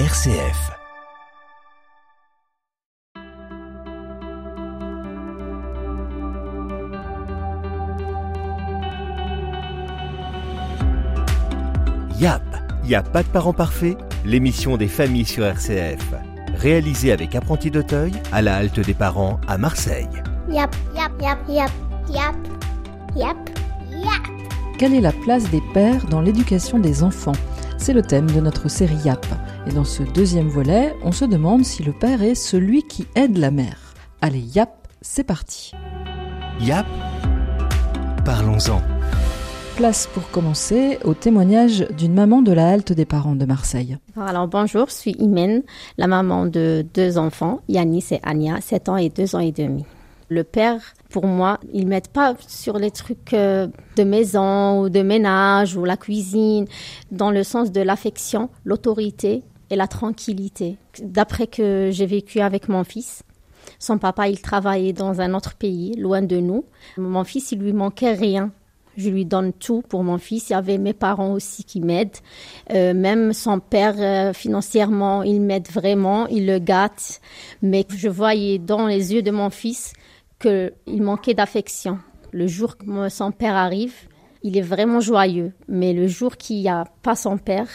RCF. YAP, y a pas de parents parfaits L'émission des familles sur RCF. Réalisée avec Apprenti d'Auteuil à la halte des parents à Marseille. Yap, yap, yap, yap, yap, yap, yap. Quelle est la place des pères dans l'éducation des enfants? C'est le thème de notre série YAP. Et dans ce deuxième volet, on se demande si le père est celui qui aide la mère. Allez, YAP, c'est parti. YAP, parlons-en. Place pour commencer au témoignage d'une maman de la halte des parents de Marseille. Alors bonjour, je suis Imen, la maman de deux enfants, Yanis et Anya, 7 ans et 2 ans et demi. Le père, pour moi, il m'aide pas sur les trucs euh, de maison ou de ménage ou la cuisine, dans le sens de l'affection, l'autorité et la tranquillité. D'après que j'ai vécu avec mon fils, son papa, il travaillait dans un autre pays, loin de nous. Mon fils, il lui manquait rien. Je lui donne tout pour mon fils. Il y avait mes parents aussi qui m'aident. Euh, même son père, euh, financièrement, il m'aide vraiment. Il le gâte. Mais je voyais dans les yeux de mon fils qu'il manquait d'affection. Le jour que son père arrive, il est vraiment joyeux. Mais le jour qu'il n'y a pas son père,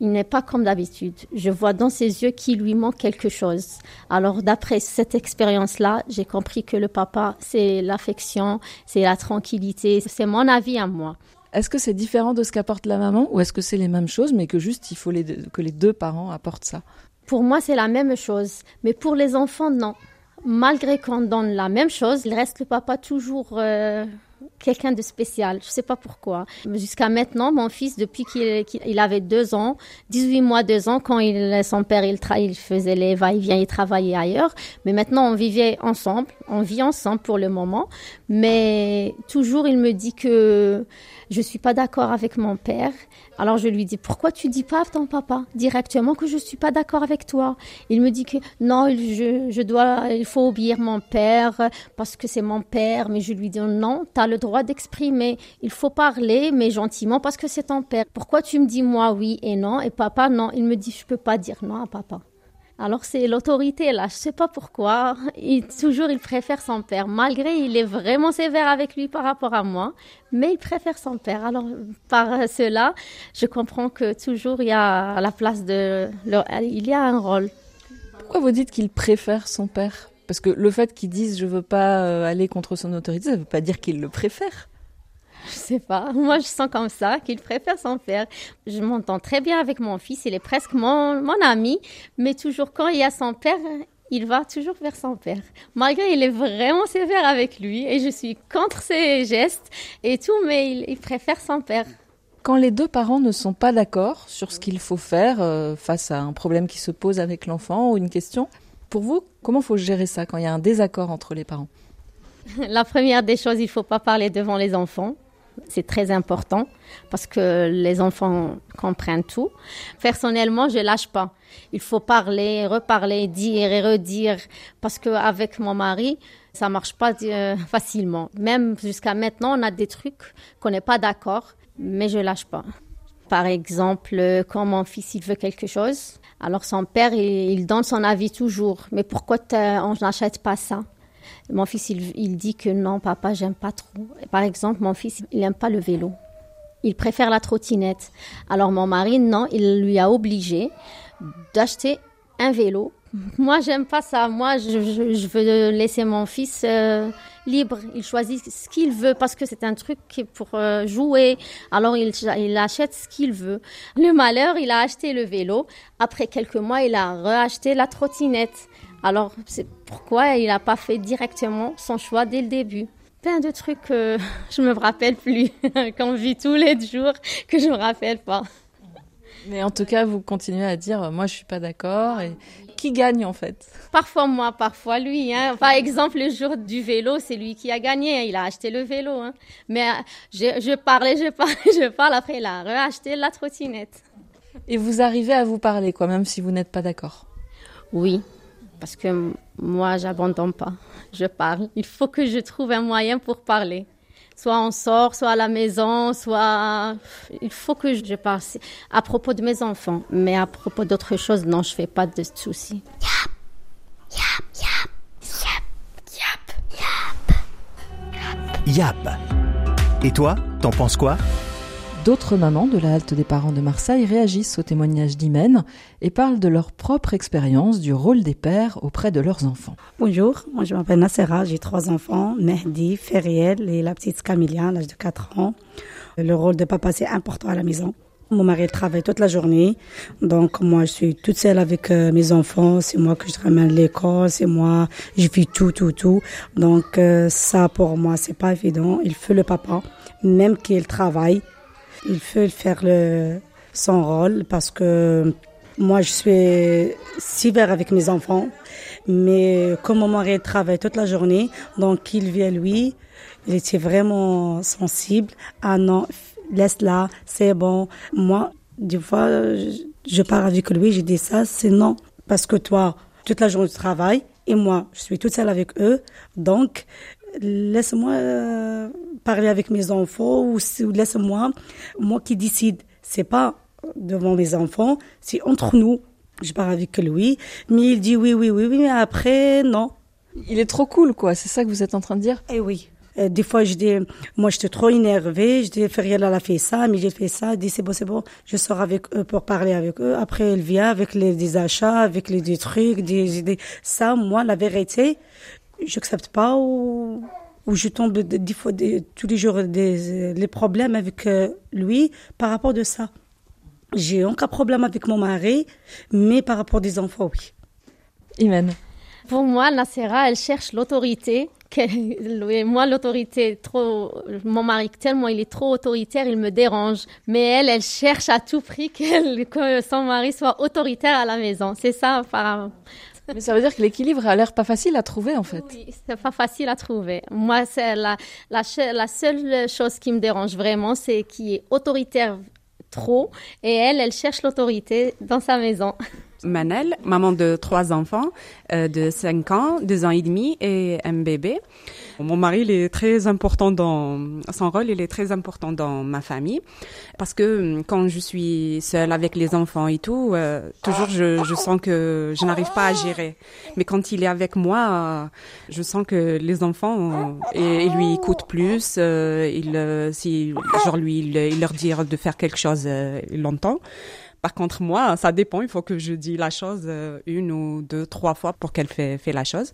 il n'est pas comme d'habitude. Je vois dans ses yeux qu'il lui manque quelque chose. Alors d'après cette expérience-là, j'ai compris que le papa, c'est l'affection, c'est la tranquillité, c'est mon avis à moi. Est-ce que c'est différent de ce qu'apporte la maman ou est-ce que c'est les mêmes choses mais que juste il faut les deux- que les deux parents apportent ça? Pour moi, c'est la même chose. Mais pour les enfants, non. Malgré qu'on donne la même chose, il reste le papa toujours euh, quelqu'un de spécial. Je sais pas pourquoi. Jusqu'à maintenant, mon fils, depuis qu'il qu'il- il avait deux ans, 18 mois, deux ans, quand il, son père, il, tra- il faisait les va-et-vient, il travaillait ailleurs. Mais maintenant, on vivait ensemble. On vit ensemble pour le moment. Mais toujours, il me dit que je suis pas d'accord avec mon père. Alors je lui dis pourquoi tu dis pas à ton papa directement que je suis pas d'accord avec toi? Il me dit que non, je, je dois, il faut obéir mon père parce que c'est mon père. Mais je lui dis non, tu as le droit d'exprimer. Il faut parler, mais gentiment parce que c'est ton père. Pourquoi tu me dis moi oui et non et papa non? Il me dit je peux pas dire non à papa. Alors c'est l'autorité là, je sais pas pourquoi. Toujours il préfère son père, malgré il est vraiment sévère avec lui par rapport à moi, mais il préfère son père. Alors par cela, je comprends que toujours il y a la place de, il y a un rôle. Pourquoi vous dites qu'il préfère son père? Parce que le fait qu'il dise je veux pas euh, aller contre son autorité, ça veut pas dire qu'il le préfère. Je sais pas, moi je sens comme ça qu'il préfère son père. Je m'entends très bien avec mon fils, il est presque mon, mon ami, mais toujours quand il y a son père, il va toujours vers son père. Malgré il est vraiment sévère avec lui et je suis contre ses gestes et tout, mais il, il préfère son père. Quand les deux parents ne sont pas d'accord sur ce qu'il faut faire euh, face à un problème qui se pose avec l'enfant ou une question, pour vous, comment faut gérer ça quand il y a un désaccord entre les parents? La première des choses, il faut pas parler devant les enfants. C'est très important parce que les enfants comprennent tout. Personnellement, je lâche pas. Il faut parler, reparler, dire et redire parce qu'avec mon mari, ça marche pas euh, facilement. Même jusqu'à maintenant, on a des trucs qu'on n'est pas d'accord, mais je lâche pas. Par exemple, euh, quand mon fils il veut quelque chose, alors son père il, il donne son avis toujours. Mais pourquoi on n'achète pas ça? Mon fils, il, dit que non, papa, j'aime pas trop. Par exemple, mon fils, il n'aime pas le vélo. Il préfère la trottinette. Alors mon mari, non, il lui a obligé d'acheter un vélo. Moi, j'aime pas ça. Moi, je, veux laisser mon fils euh, libre. Il choisit ce qu'il veut parce que c'est un truc pour euh, jouer. Alors, il, il achète ce qu'il veut. Le malheur, il a acheté le vélo. Après quelques mois, il a reacheté la trottinette. Alors, c'est pourquoi il n'a pas fait directement son choix dès le début. Plein de trucs que je me rappelle plus, qu'on vit tous les jours, que je me rappelle pas. Mais en tout cas, vous continuez à dire moi je suis pas d'accord et qui gagne en fait? Parfois moi, parfois lui. Hein. Par exemple, le jour du vélo, c'est lui qui a gagné. Il a acheté le vélo. Hein. Mais euh, je, je parlais, je parle, je parle. Après, il a reacheté la trottinette. Et vous arrivez à vous parler quoi, même si vous n'êtes pas d'accord? Oui, parce que moi, j'abandonne pas. Je parle. Il faut que je trouve un moyen pour parler. Soit on sort, soit à la maison, soit il faut que je parle à propos de mes enfants. Mais à propos d'autres choses, non, je fais pas de soucis. Yap, yap, yap, yap, yap. Yap. Et toi, t'en penses quoi? D'autres mamans de la halte des parents de Marseille réagissent au témoignage d'Imen et parlent de leur propre expérience du rôle des pères auprès de leurs enfants. Bonjour, moi je m'appelle Nassera, j'ai trois enfants, Mehdi, Feriel et la petite Camilla à l'âge de 4 ans. Le rôle de papa c'est important à la maison. Mon mari travaille toute la journée, donc moi je suis toute seule avec euh, mes enfants. C'est moi que je ramène l'école, c'est moi, je fais tout, tout, tout. Donc euh, ça pour moi c'est pas évident. Il fait le papa, même qu'il travaille, il faut faire le, son rôle parce que moi, je suis sévère avec mes enfants, mais comme mon mari travaille toute la journée, donc il vient lui, il était vraiment sensible. Ah non, laisse-la, c'est bon. Moi, des fois, je pars avec lui, je dis ça, c'est non. Parce que toi, toute la journée tu travailles, et moi, je suis toute seule avec eux. Donc, laisse-moi euh, parler avec mes enfants ou, laisse-moi, moi qui décide. C'est pas devant mes enfants, c'est entre nous. Je parle avec lui, mais il dit oui, oui, oui, oui, mais après, non. Il est trop cool, quoi. C'est ça que vous êtes en train de dire? Eh oui. Euh, des fois, je dis, moi, j'étais trop énervée. Je dis, Feriel, elle a fait ça, mais j'ai fait ça. Je dis, c'est bon, c'est bon. Je sors avec eux pour parler avec eux. Après, elle vient avec les, des achats, avec les, des trucs, des, des, ça, moi, la vérité, j'accepte pas ou, ou je tombe des fois tous les jours des les problèmes avec euh, lui par rapport de ça. J'ai aucun problème avec mon mari, mais par rapport des enfants, oui. Imen. Pour moi, la Serra, elle cherche l'autorité. moi, l'autorité, trop, mon mari, tellement il est trop autoritaire, il me dérange. Mais elle, elle cherche à tout prix que son mari soit autoritaire à la maison. C'est ça, par, mais ça veut dire que l'équilibre a l'air pas facile à trouver en fait. Oui, c'est pas facile à trouver. Moi, c'est la, seule chose qui me dérange vraiment, c'est qui est autoritaire trop et elle, elle cherche l'autorité dans sa maison. Manel, maman de trois enfants, euh, de 5 ans, 2 ans et demi et un bébé. Mon mari, il est très important dans son rôle, il est très important dans ma famille parce que hum, quand je suis seule avec les enfants et tout, euh, toujours je, je, sens que je n'arrive pas à gérer. Mais quand il est avec moi, euh, je sens que les enfants, et, lui écoutent plus. il, si genre lui, il, il, leur dit de faire quelque chose, il l'entend. Par contre, moi, ça dépend. Il faut que je dise la chose euh, une ou deux, trois fois pour qu'elle fait, fait la chose.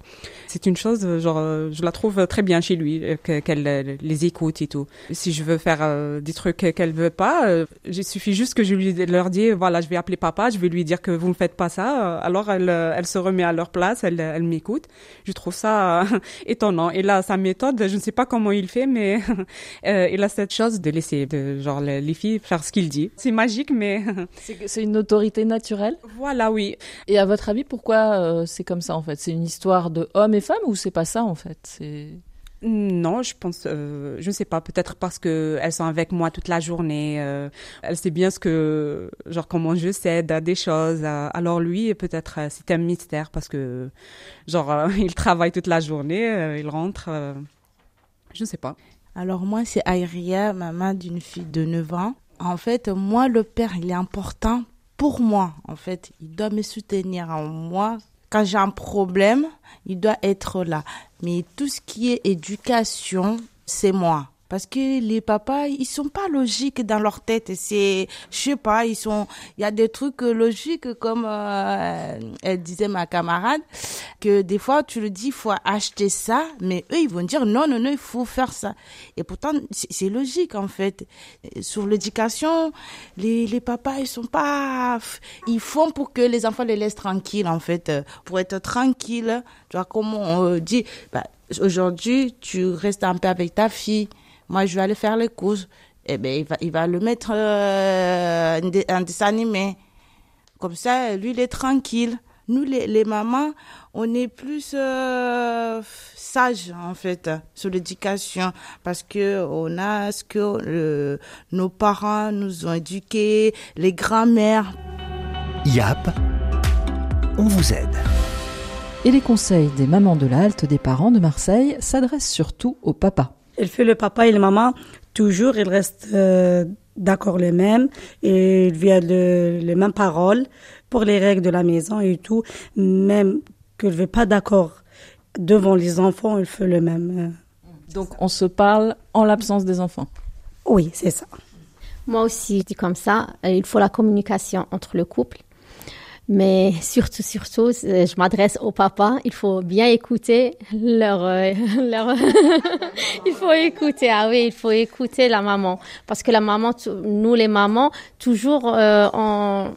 C'est une chose, euh, genre, euh, je la trouve très bien chez lui, qu'elle les écoute et tout. Si je veux faire des trucs qu'elle veut pas, il suffit juste que je lui leur dise, voilà, je vais appeler papa, je vais lui dire que vous ne faites pas ça. Alors, elle, elle se remet à leur place, elle, elle m'écoute. Je trouve ça étonnant. Et là, sa méthode, je ne sais pas comment il fait, mais il a cette chose de laisser, de, genre, les filles faire ce qu'il dit. C'est magique, mais une autorité naturelle? Voilà, oui. Et à votre avis, pourquoi euh, c'est comme ça en fait? C'est une histoire de hommes et femmes ou c'est pas ça en fait? C'est non, je pense, euh, je ne sais pas, peut-être parce que elles sont avec moi toute la journée. Euh, elle sait bien ce que, genre comment je cède à des choses. alors lui, peut-être c'est un mystère parce que, genre, il travaille toute la journée, il rentre. je ne sais pas. Alors moi, c'est Aïria, maman d'une fille de 9 ans. En fait, moi, le père, il est important pour moi. En fait, il doit me soutenir en moi. Quand j'ai un problème, il doit être là. Mais tout ce qui est éducation, c'est moi. Parce que les papas, ils sont pas logiques dans leur tête. C'est, je sais pas, ils sont, il y a des trucs logiques comme euh, disait ma camarade, que des fois tu le dis, faut acheter ça, mais eux ils vont dire non non non, il faut faire ça. Et pourtant c'est logique en fait. Sur l'éducation, les les papas ils sont pas, ils font pour que les enfants les laissent tranquilles en fait, pour être tranquille. Tu vois comment on dit, bah, aujourd'hui tu restes un peu avec ta fille moi je vais aller faire les courses. Eh ben, il va, il va le mettre euh, un dessin animé. Comme ça, lui, il est tranquille. Nous, les, les mamans, on est plus euh, sages, en fait, sur l'éducation. Parce que on a ce que nos parents nous ont éduqués, les grands-mères. YAP, on vous aide. Et les conseils des mamans de la halte des parents de Marseille s'adressent surtout aux papas. Il fait le papa et la maman, toujours, ils restent euh, d'accord les mêmes et ils viennent le, les mêmes paroles pour les règles de la maison et tout. Même qu'il ne veut pas d'accord devant les enfants, il fait le même. Donc on se parle en l'absence des enfants. Oui, c'est ça. Moi aussi, je dis comme ça, euh, il faut la communication entre le couple. Mais surtout, surtout, je m'adresse au papa. Il faut bien écouter leur, euh, il faut écouter. Ah oui, il faut écouter la maman parce que la maman, nous les mamans, toujours euh, on,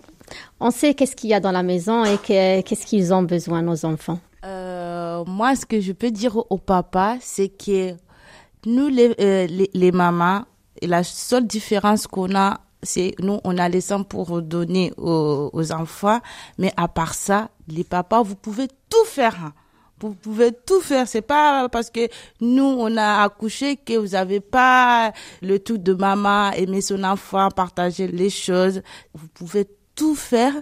on sait qu'est-ce qu'il y a dans la maison et qu'est-ce qu'ils ont besoin nos enfants. Euh, moi, ce que je peux dire au papa, c'est que nous les, les, les mamans, la seule différence qu'on a c'est nous on a les sangs pour donner aux, aux, enfants mais à part ça les papas vous pouvez tout faire hein. vous pouvez tout faire c'est pas parce que nous on a accouché que vous avez pas le tout de maman aimer son enfant partager les choses vous pouvez tout faire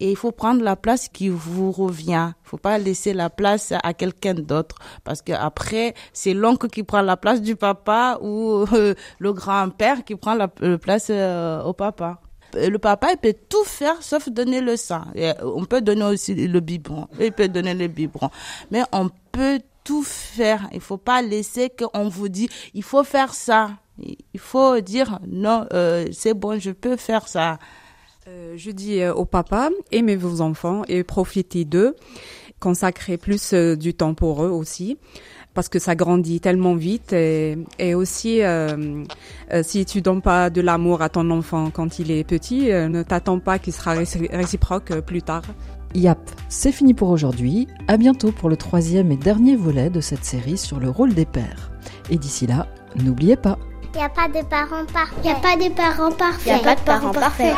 et il faut prendre la place qui vous revient. Il faut pas laisser la place à quelqu'un d'autre parce que après c'est l'oncle qui prend la place du papa ou euh, le grand-père qui prend la, place euh, au papa. Le papa, il peut tout faire sauf donner le sang. Et on peut donner aussi le biberon. Il peut donner le biberon. Mais on peut tout faire. Il faut pas laisser qu'on vous dit, il faut faire ça. Il faut dire, non, euh, c'est bon, je peux faire ça. Euh, je dis euh, au papa, aimez vos enfants et profitez d'eux. Consacrez plus euh, du temps pour eux aussi parce que ça grandit tellement vite et, aussi si tu donnes pas de l'amour à ton enfant quand il est petit, ne t'attends pas qu'il sera réciproque plus tard. Yap, c'est fini pour aujourd'hui. À bientôt pour le troisième et dernier volet de cette série sur le rôle des pères. Et d'ici là, n'oubliez pas. Il n'y a pas de parents parfaits. Il n'y a pas de parents parfaits. Il n'y a pas de parents parfaits.